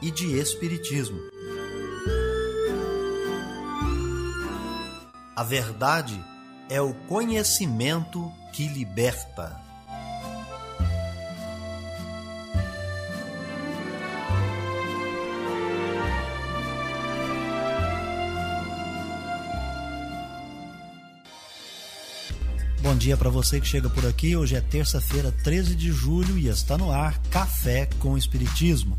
e de espiritismo. A verdade é o conhecimento que liberta. Bom dia para você que chega por aqui. Hoje é terça-feira, 13 de julho e está no ar Café com Espiritismo.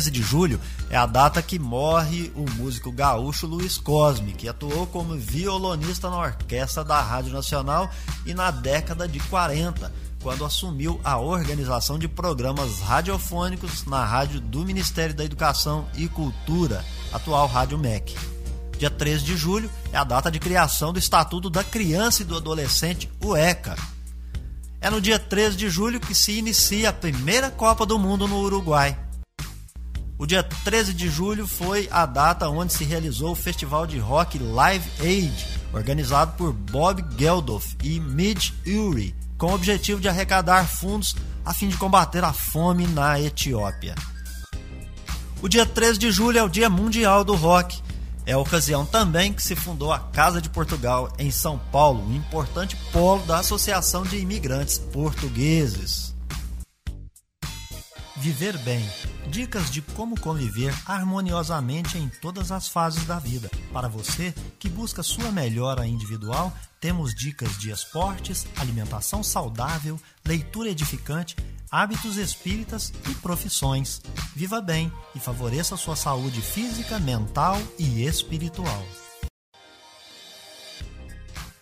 13 de julho é a data que morre o músico gaúcho Luiz Cosme, que atuou como violonista na orquestra da Rádio Nacional e na década de 40, quando assumiu a organização de programas radiofônicos na rádio do Ministério da Educação e Cultura, atual Rádio MEC. Dia 13 de julho é a data de criação do Estatuto da Criança e do Adolescente, o ECA. É no dia 13 de julho que se inicia a primeira Copa do Mundo no Uruguai. O dia 13 de julho foi a data onde se realizou o festival de rock Live Aid, organizado por Bob Geldof e Midge Uri, com o objetivo de arrecadar fundos a fim de combater a fome na Etiópia. O dia 13 de julho é o Dia Mundial do Rock. É a ocasião também que se fundou a Casa de Portugal em São Paulo, um importante polo da Associação de Imigrantes Portugueses. Viver bem. Dicas de como conviver harmoniosamente em todas as fases da vida. Para você que busca sua melhora individual, temos dicas de esportes, alimentação saudável, leitura edificante, hábitos espíritas e profissões. Viva bem e favoreça sua saúde física, mental e espiritual.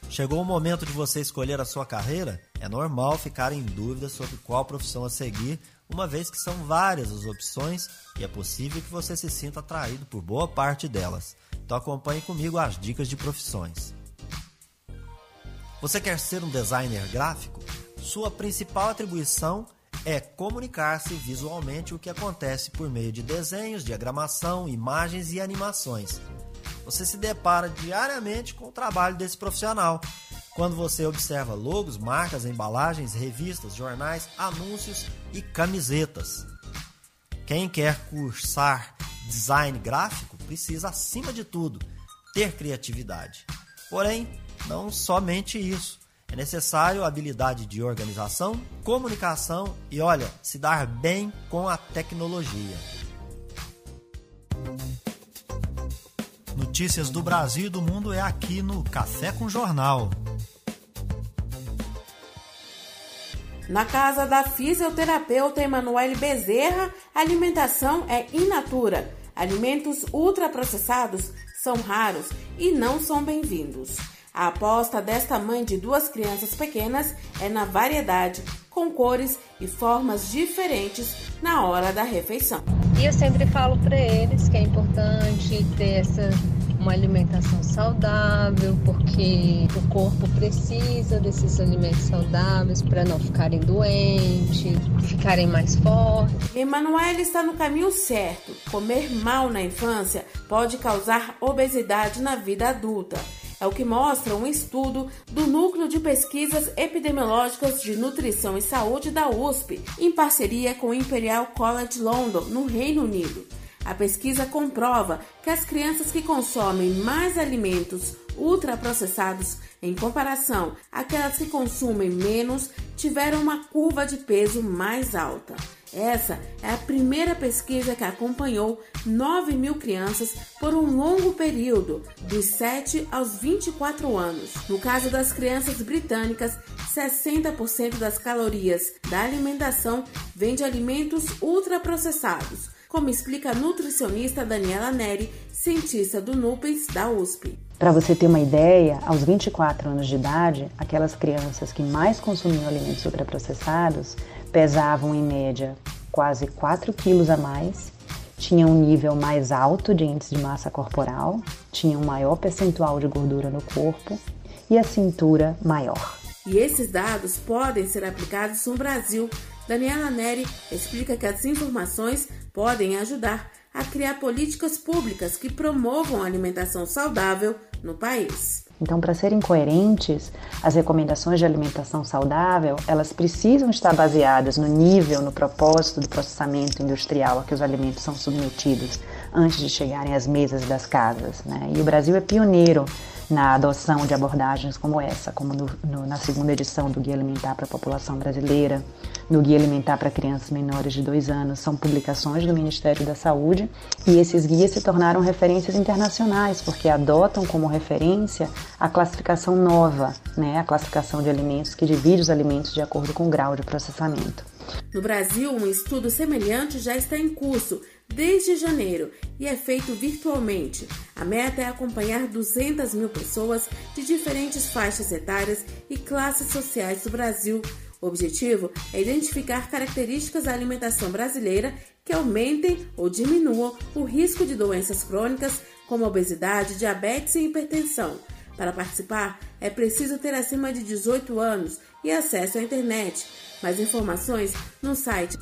Chegou o momento de você escolher a sua carreira? É normal ficar em dúvida sobre qual profissão a seguir, uma vez que são várias as opções e é possível que você se sinta atraído por boa parte delas. Então acompanhe comigo as dicas de profissões. Você quer ser um designer gráfico? Sua principal atribuição é comunicar-se visualmente o que acontece por meio de desenhos, diagramação, imagens e animações. Você se depara diariamente com o trabalho desse profissional. Quando você observa logos, marcas, embalagens, revistas, jornais, anúncios e camisetas. Quem quer cursar design gráfico precisa, acima de tudo, ter criatividade. Porém, não somente isso. É necessário habilidade de organização, comunicação e, olha, se dar bem com a tecnologia. Notícias do Brasil e do mundo é aqui no Café com Jornal. Na casa da fisioterapeuta Emanuele Bezerra, a alimentação é in natura. Alimentos ultraprocessados são raros e não são bem-vindos. A aposta desta mãe de duas crianças pequenas é na variedade, com cores e formas diferentes na hora da refeição. E eu sempre falo para eles que é importante ter essa uma alimentação saudável, porque o corpo precisa desses alimentos saudáveis para não ficarem doentes, ficarem mais fortes. Emanuele está no caminho certo. Comer mal na infância pode causar obesidade na vida adulta. É o que mostra um estudo do Núcleo de Pesquisas Epidemiológicas de Nutrição e Saúde da USP, em parceria com o Imperial College London, no Reino Unido. A pesquisa comprova que as crianças que consomem mais alimentos ultraprocessados em comparação àquelas que consumem menos tiveram uma curva de peso mais alta. Essa é a primeira pesquisa que acompanhou 9 mil crianças por um longo período, dos 7 aos 24 anos. No caso das crianças britânicas, 60% das calorias da alimentação vem de alimentos ultraprocessados, como explica a nutricionista Daniela Neri, cientista do NUPES da USP. Para você ter uma ideia, aos 24 anos de idade, aquelas crianças que mais consumiam alimentos ultraprocessados pesavam em média quase 4 quilos a mais, tinham um nível mais alto de índice de massa corporal, tinham um maior percentual de gordura no corpo e a cintura maior. E esses dados podem ser aplicados no Brasil. Daniela Neri explica que as informações podem ajudar a criar políticas públicas que promovam a alimentação saudável no país. Então, para serem coerentes, as recomendações de alimentação saudável, elas precisam estar baseadas no nível, no propósito do processamento industrial a que os alimentos são submetidos antes de chegarem às mesas das casas. Né? E o Brasil é pioneiro na adoção de abordagens como essa, como no, no, na segunda edição do Guia Alimentar para a População Brasileira, no Guia Alimentar para Crianças Menores de 2 anos, são publicações do Ministério da Saúde e esses guias se tornaram referências internacionais, porque adotam como referência a classificação nova, né, a classificação de alimentos que divide os alimentos de acordo com o grau de processamento. No Brasil, um estudo semelhante já está em curso desde janeiro e é feito virtualmente. A meta é acompanhar 200 mil pessoas de diferentes faixas etárias e classes sociais do Brasil. O objetivo é identificar características da alimentação brasileira que aumentem ou diminuam o risco de doenças crônicas como obesidade, diabetes e hipertensão. Para participar, é preciso ter acima de 18 anos e acesso à internet. Mais informações no site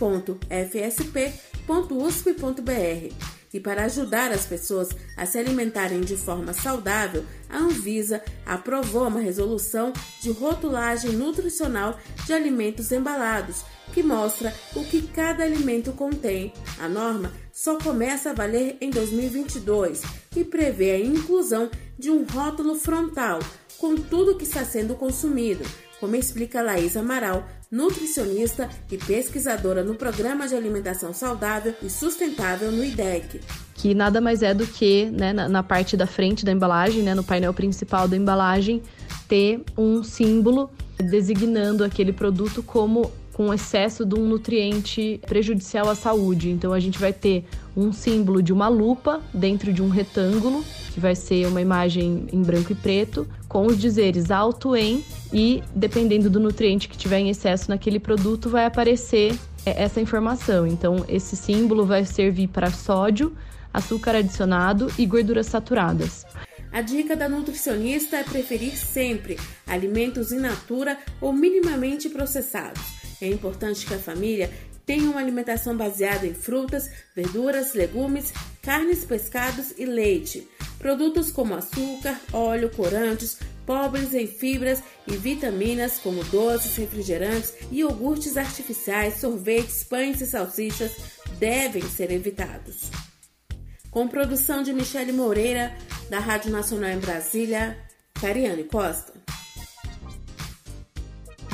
nutrinetbrasil.fsp.usp.br. E para ajudar as pessoas a se alimentarem de forma saudável, a Anvisa aprovou uma resolução de rotulagem nutricional de alimentos embalados, que mostra o que cada alimento contém. A norma só começa a valer em 2022 e prevê a inclusão de um rótulo frontal com tudo que está sendo consumido, como explica Laís Amaral, nutricionista e pesquisadora no Programa de Alimentação Saudável e Sustentável no IDEC. Que nada mais é do que, né, na, na parte da frente da embalagem, né, no painel principal da embalagem, ter um símbolo designando aquele produto como com excesso de um nutriente prejudicial à saúde. Então a gente vai ter um símbolo de uma lupa dentro de um retângulo, que vai ser uma imagem em branco e preto, com os dizeres alto em e dependendo do nutriente que tiver em excesso naquele produto vai aparecer é, essa informação. Então esse símbolo vai servir para sódio, açúcar adicionado e gorduras saturadas. A dica da nutricionista é preferir sempre alimentos in natura ou minimamente processados é importante que a família tenha uma alimentação baseada em frutas, verduras, legumes, carnes, pescados e leite. Produtos como açúcar, óleo, corantes, pobres em fibras e vitaminas como doces, refrigerantes, iogurtes artificiais, sorvetes, pães e salsichas devem ser evitados. Com produção de Michele Moreira, da Rádio Nacional em Brasília, Cariane Costa.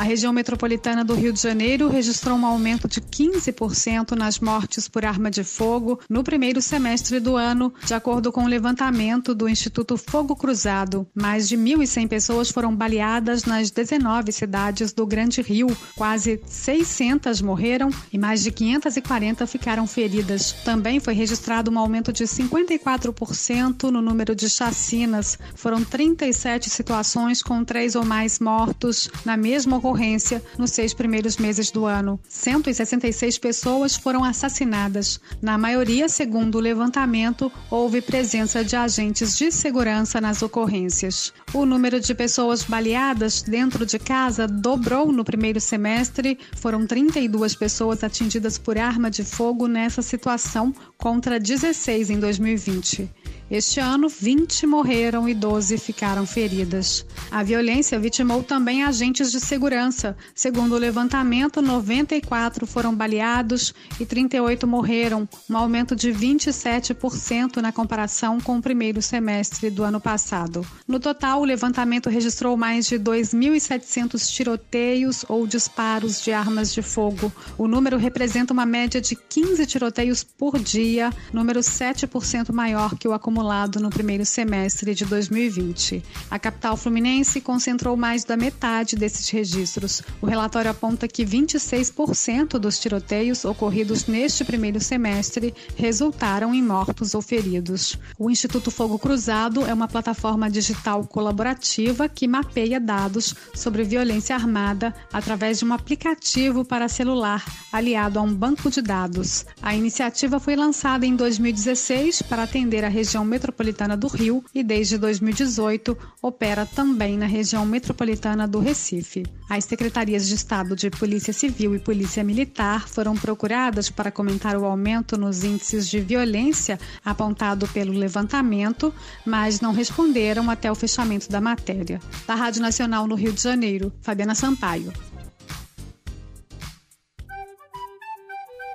A região metropolitana do Rio de Janeiro registrou um aumento de 15% nas mortes por arma de fogo no primeiro semestre do ano, de acordo com o levantamento do Instituto Fogo Cruzado. Mais de 1.100 pessoas foram baleadas nas 19 cidades do Grande Rio. Quase 600 morreram e mais de 540 ficaram feridas. Também foi registrado um aumento de 54% no número de chacinas. Foram 37 situações com três ou mais mortos na mesma ocorrência ocorrência nos seis primeiros meses do ano. 166 pessoas foram assassinadas. Na maioria, segundo o levantamento, houve presença de agentes de segurança nas ocorrências. O número de pessoas baleadas dentro de casa dobrou no primeiro semestre. Foram 32 pessoas atingidas por arma de fogo nessa situação, contra 16 em 2020. Este ano, 20 morreram e 12 ficaram feridas. A violência vitimou também agentes de segurança. Segundo o levantamento, 94 foram baleados e 38 morreram, um aumento de 27% na comparação com o primeiro semestre do ano passado. No total, o levantamento registrou mais de 2.700 tiroteios ou disparos de armas de fogo. O número representa uma média de 15 tiroteios por dia, número 7% maior que o acumulado acumulado no primeiro semestre de 2020. A capital fluminense concentrou mais da metade desses registros. O relatório aponta que 26% dos tiroteios ocorridos neste primeiro semestre resultaram em mortos ou feridos. O Instituto Fogo Cruzado é uma plataforma digital colaborativa que mapeia dados sobre violência armada através de um aplicativo para celular aliado a um banco de dados. A iniciativa foi lançada em 2016 para atender a região metropolitana do Rio e desde 2018 opera também na região metropolitana do Recife. As secretarias de Estado de Polícia Civil e Polícia Militar foram procuradas para comentar o aumento nos índices de violência apontado pelo levantamento, mas não responderam até o fechamento da matéria. Da Rádio Nacional no Rio de Janeiro, Fabiana Sampaio.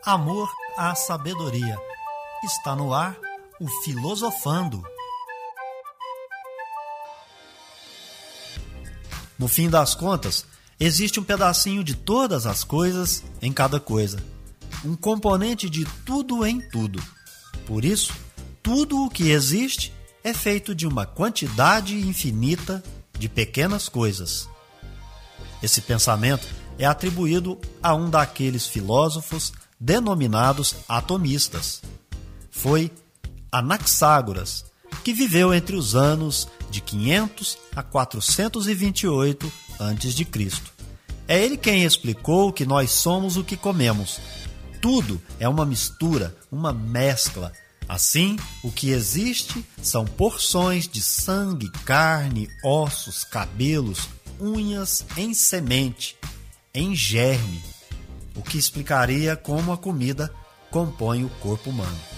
Amor à sabedoria. Está no ar o Filosofando. No fim das contas, existe um pedacinho de todas as coisas em cada coisa, um componente de tudo em tudo. Por isso, tudo o que existe é feito de uma quantidade infinita de pequenas coisas. Esse pensamento é atribuído a um daqueles filósofos denominados atomistas. Foi Anaxágoras, que viveu entre os anos de 500 a 428 a.C. É ele quem explicou que nós somos o que comemos. Tudo é uma mistura, uma mescla. Assim, o que existe são porções de sangue, carne, ossos, cabelos, unhas em semente, em germe, o que explicaria como a comida compõe o corpo humano.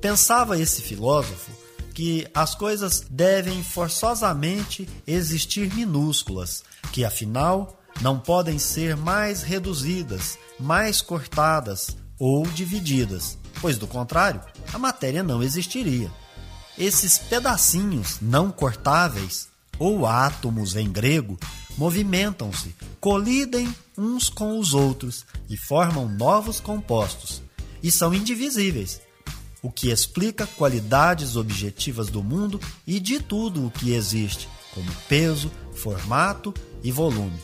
Pensava esse filósofo que as coisas devem forçosamente existir minúsculas, que afinal não podem ser mais reduzidas, mais cortadas ou divididas, pois do contrário, a matéria não existiria. Esses pedacinhos não cortáveis, ou átomos em grego, movimentam-se, colidem uns com os outros e formam novos compostos, e são indivisíveis o que explica qualidades objetivas do mundo e de tudo o que existe, como peso, formato e volume.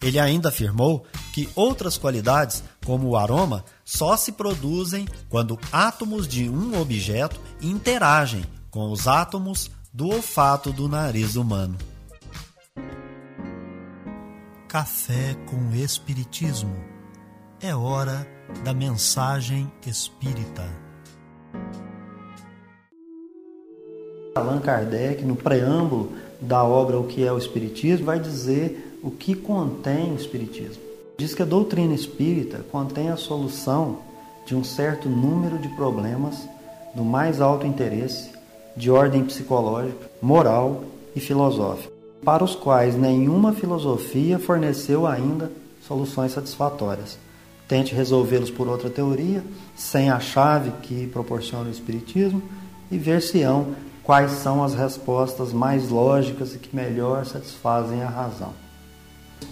Ele ainda afirmou que outras qualidades, como o aroma, só se produzem quando átomos de um objeto interagem com os átomos do olfato do nariz humano. Café com Espiritismo. É hora da mensagem espírita. Allan Kardec, no preâmbulo da obra O que é o Espiritismo, vai dizer o que contém o Espiritismo. Diz que a doutrina espírita contém a solução de um certo número de problemas do mais alto interesse, de ordem psicológica, moral e filosófica, para os quais nenhuma filosofia forneceu ainda soluções satisfatórias. Tente resolvê-los por outra teoria, sem a chave que proporciona o Espiritismo, e ver-se-ão quais são as respostas mais lógicas e que melhor satisfazem a razão.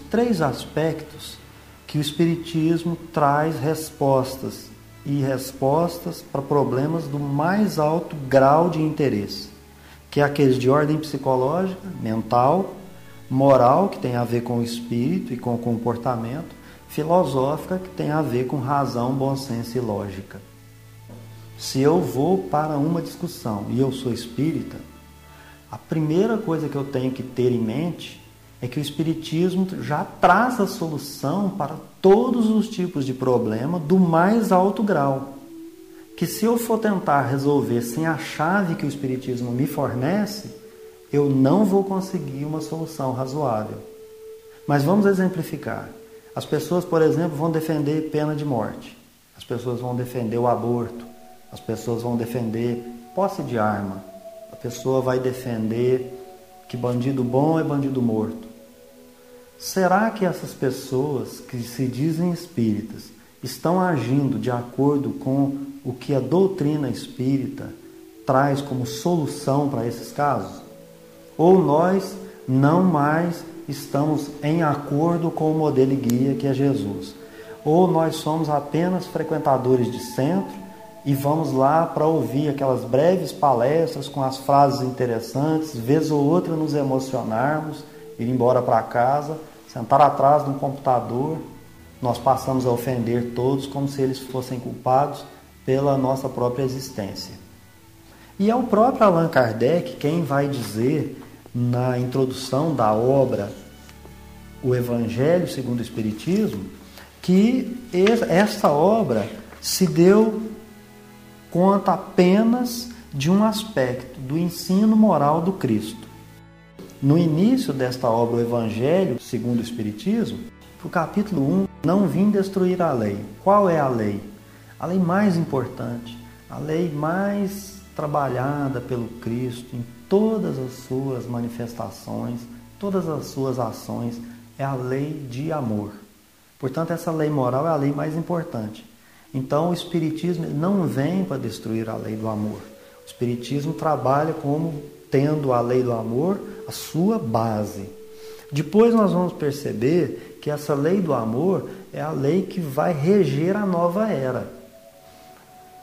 Três aspectos que o Espiritismo traz respostas e respostas para problemas do mais alto grau de interesse, que é aqueles de ordem psicológica, mental, moral, que tem a ver com o espírito e com o comportamento, filosófica, que tem a ver com razão, bom senso e lógica. Se eu vou para uma discussão e eu sou espírita, a primeira coisa que eu tenho que ter em mente é que o Espiritismo já traz a solução para todos os tipos de problema do mais alto grau. Que se eu for tentar resolver sem a chave que o Espiritismo me fornece, eu não vou conseguir uma solução razoável. Mas vamos exemplificar. As pessoas, por exemplo, vão defender pena de morte. As pessoas vão defender o aborto. As pessoas vão defender posse de arma. A pessoa vai defender que bandido bom é bandido morto. Será que essas pessoas que se dizem espíritas estão agindo de acordo com o que a doutrina espírita traz como solução para esses casos? Ou nós não mais estamos em acordo com o modelo guia que é Jesus? Ou nós somos apenas frequentadores de centro e vamos lá para ouvir aquelas breves palestras com as frases interessantes, vez ou outra nos emocionarmos, ir embora para casa, sentar atrás de um computador, nós passamos a ofender todos como se eles fossem culpados pela nossa própria existência. E é o próprio Allan Kardec quem vai dizer na introdução da obra O Evangelho segundo o Espiritismo que esta obra se deu conta apenas de um aspecto do ensino moral do Cristo. No início desta obra, o Evangelho, segundo o Espiritismo, o capítulo 1, não vim destruir a lei. Qual é a lei? A lei mais importante, a lei mais trabalhada pelo Cristo em todas as suas manifestações, todas as suas ações, é a lei de amor. Portanto, essa lei moral é a lei mais importante. Então, o Espiritismo não vem para destruir a lei do amor. O Espiritismo trabalha como tendo a lei do amor a sua base. Depois nós vamos perceber que essa lei do amor é a lei que vai reger a nova era.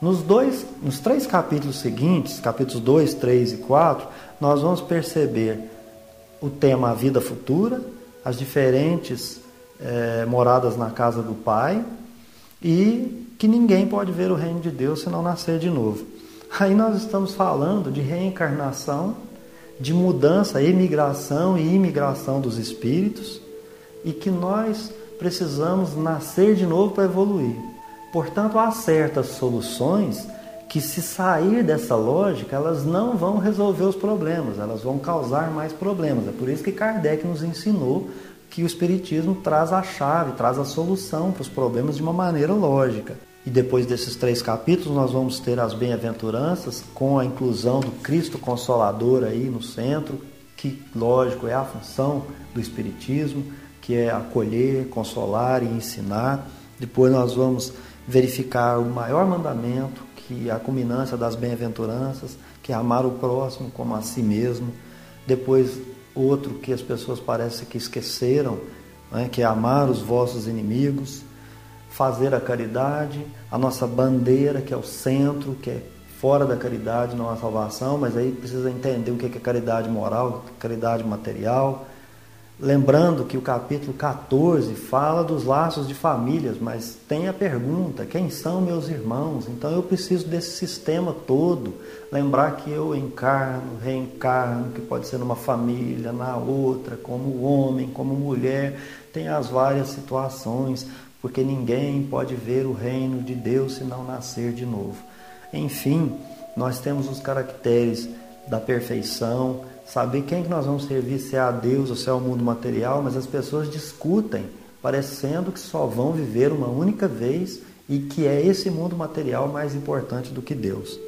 Nos, dois, nos três capítulos seguintes, capítulos 2, 3 e 4, nós vamos perceber o tema a vida futura, as diferentes é, moradas na casa do Pai e que ninguém pode ver o reino de Deus se não nascer de novo. Aí nós estamos falando de reencarnação, de mudança, emigração e imigração dos espíritos e que nós precisamos nascer de novo para evoluir. Portanto, há certas soluções que, se sair dessa lógica, elas não vão resolver os problemas, elas vão causar mais problemas. É por isso que Kardec nos ensinou que o Espiritismo traz a chave, traz a solução para os problemas de uma maneira lógica. E depois desses três capítulos, nós vamos ter as bem-aventuranças com a inclusão do Cristo Consolador aí no centro, que, lógico, é a função do Espiritismo, que é acolher, consolar e ensinar. Depois nós vamos verificar o maior mandamento, que é a culminância das bem-aventuranças, que é amar o próximo como a si mesmo. Depois outro que as pessoas parecem que esqueceram, né, que é amar os vossos inimigos, fazer a caridade, a nossa bandeira, que é o centro, que é fora da caridade, não a salvação, mas aí precisa entender o que é caridade moral, caridade material, Lembrando que o capítulo 14 fala dos laços de famílias, mas tem a pergunta: quem são meus irmãos? Então eu preciso desse sistema todo. Lembrar que eu encarno, reencarno, que pode ser numa família, na outra, como homem, como mulher. Tem as várias situações, porque ninguém pode ver o reino de Deus se não nascer de novo. Enfim, nós temos os caracteres da perfeição saber quem que nós vamos servir, se é a Deus ou se é o mundo material, mas as pessoas discutem, parecendo que só vão viver uma única vez e que é esse mundo material mais importante do que Deus.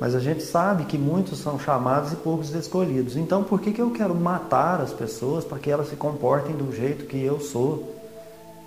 Mas a gente sabe que muitos são chamados e poucos escolhidos. Então, por que, que eu quero matar as pessoas para que elas se comportem do jeito que eu sou?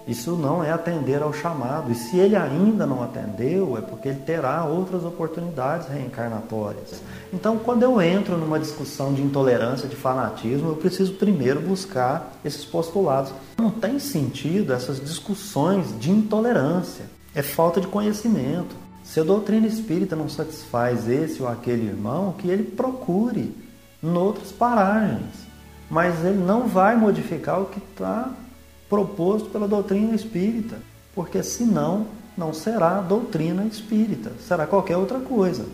Isso não é atender ao chamado. E se ele ainda não atendeu, é porque ele terá outras oportunidades reencarnatórias. Então, quando eu entro numa discussão de intolerância, de fanatismo, eu preciso primeiro buscar esses postulados. Não tem sentido essas discussões de intolerância. É falta de conhecimento. Se a doutrina espírita não satisfaz esse ou aquele irmão, que ele procure em outras paragens. Mas ele não vai modificar o que está proposto pela doutrina espírita, porque senão não será doutrina espírita, será qualquer outra coisa.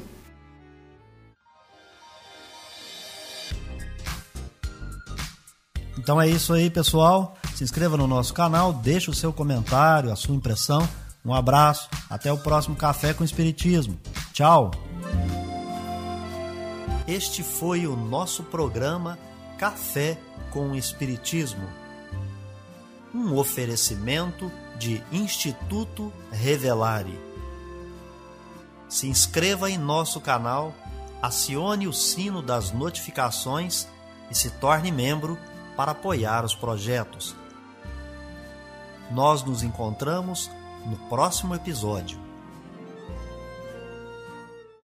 Então é isso aí, pessoal. Se inscreva no nosso canal, deixe o seu comentário, a sua impressão. Um abraço, até o próximo Café com Espiritismo. Tchau! Este foi o nosso programa Café com Espiritismo um oferecimento de Instituto Revelare. Se inscreva em nosso canal acione o sino das notificações e se torne membro para apoiar os projetos. Nós nos encontramos no próximo episódio.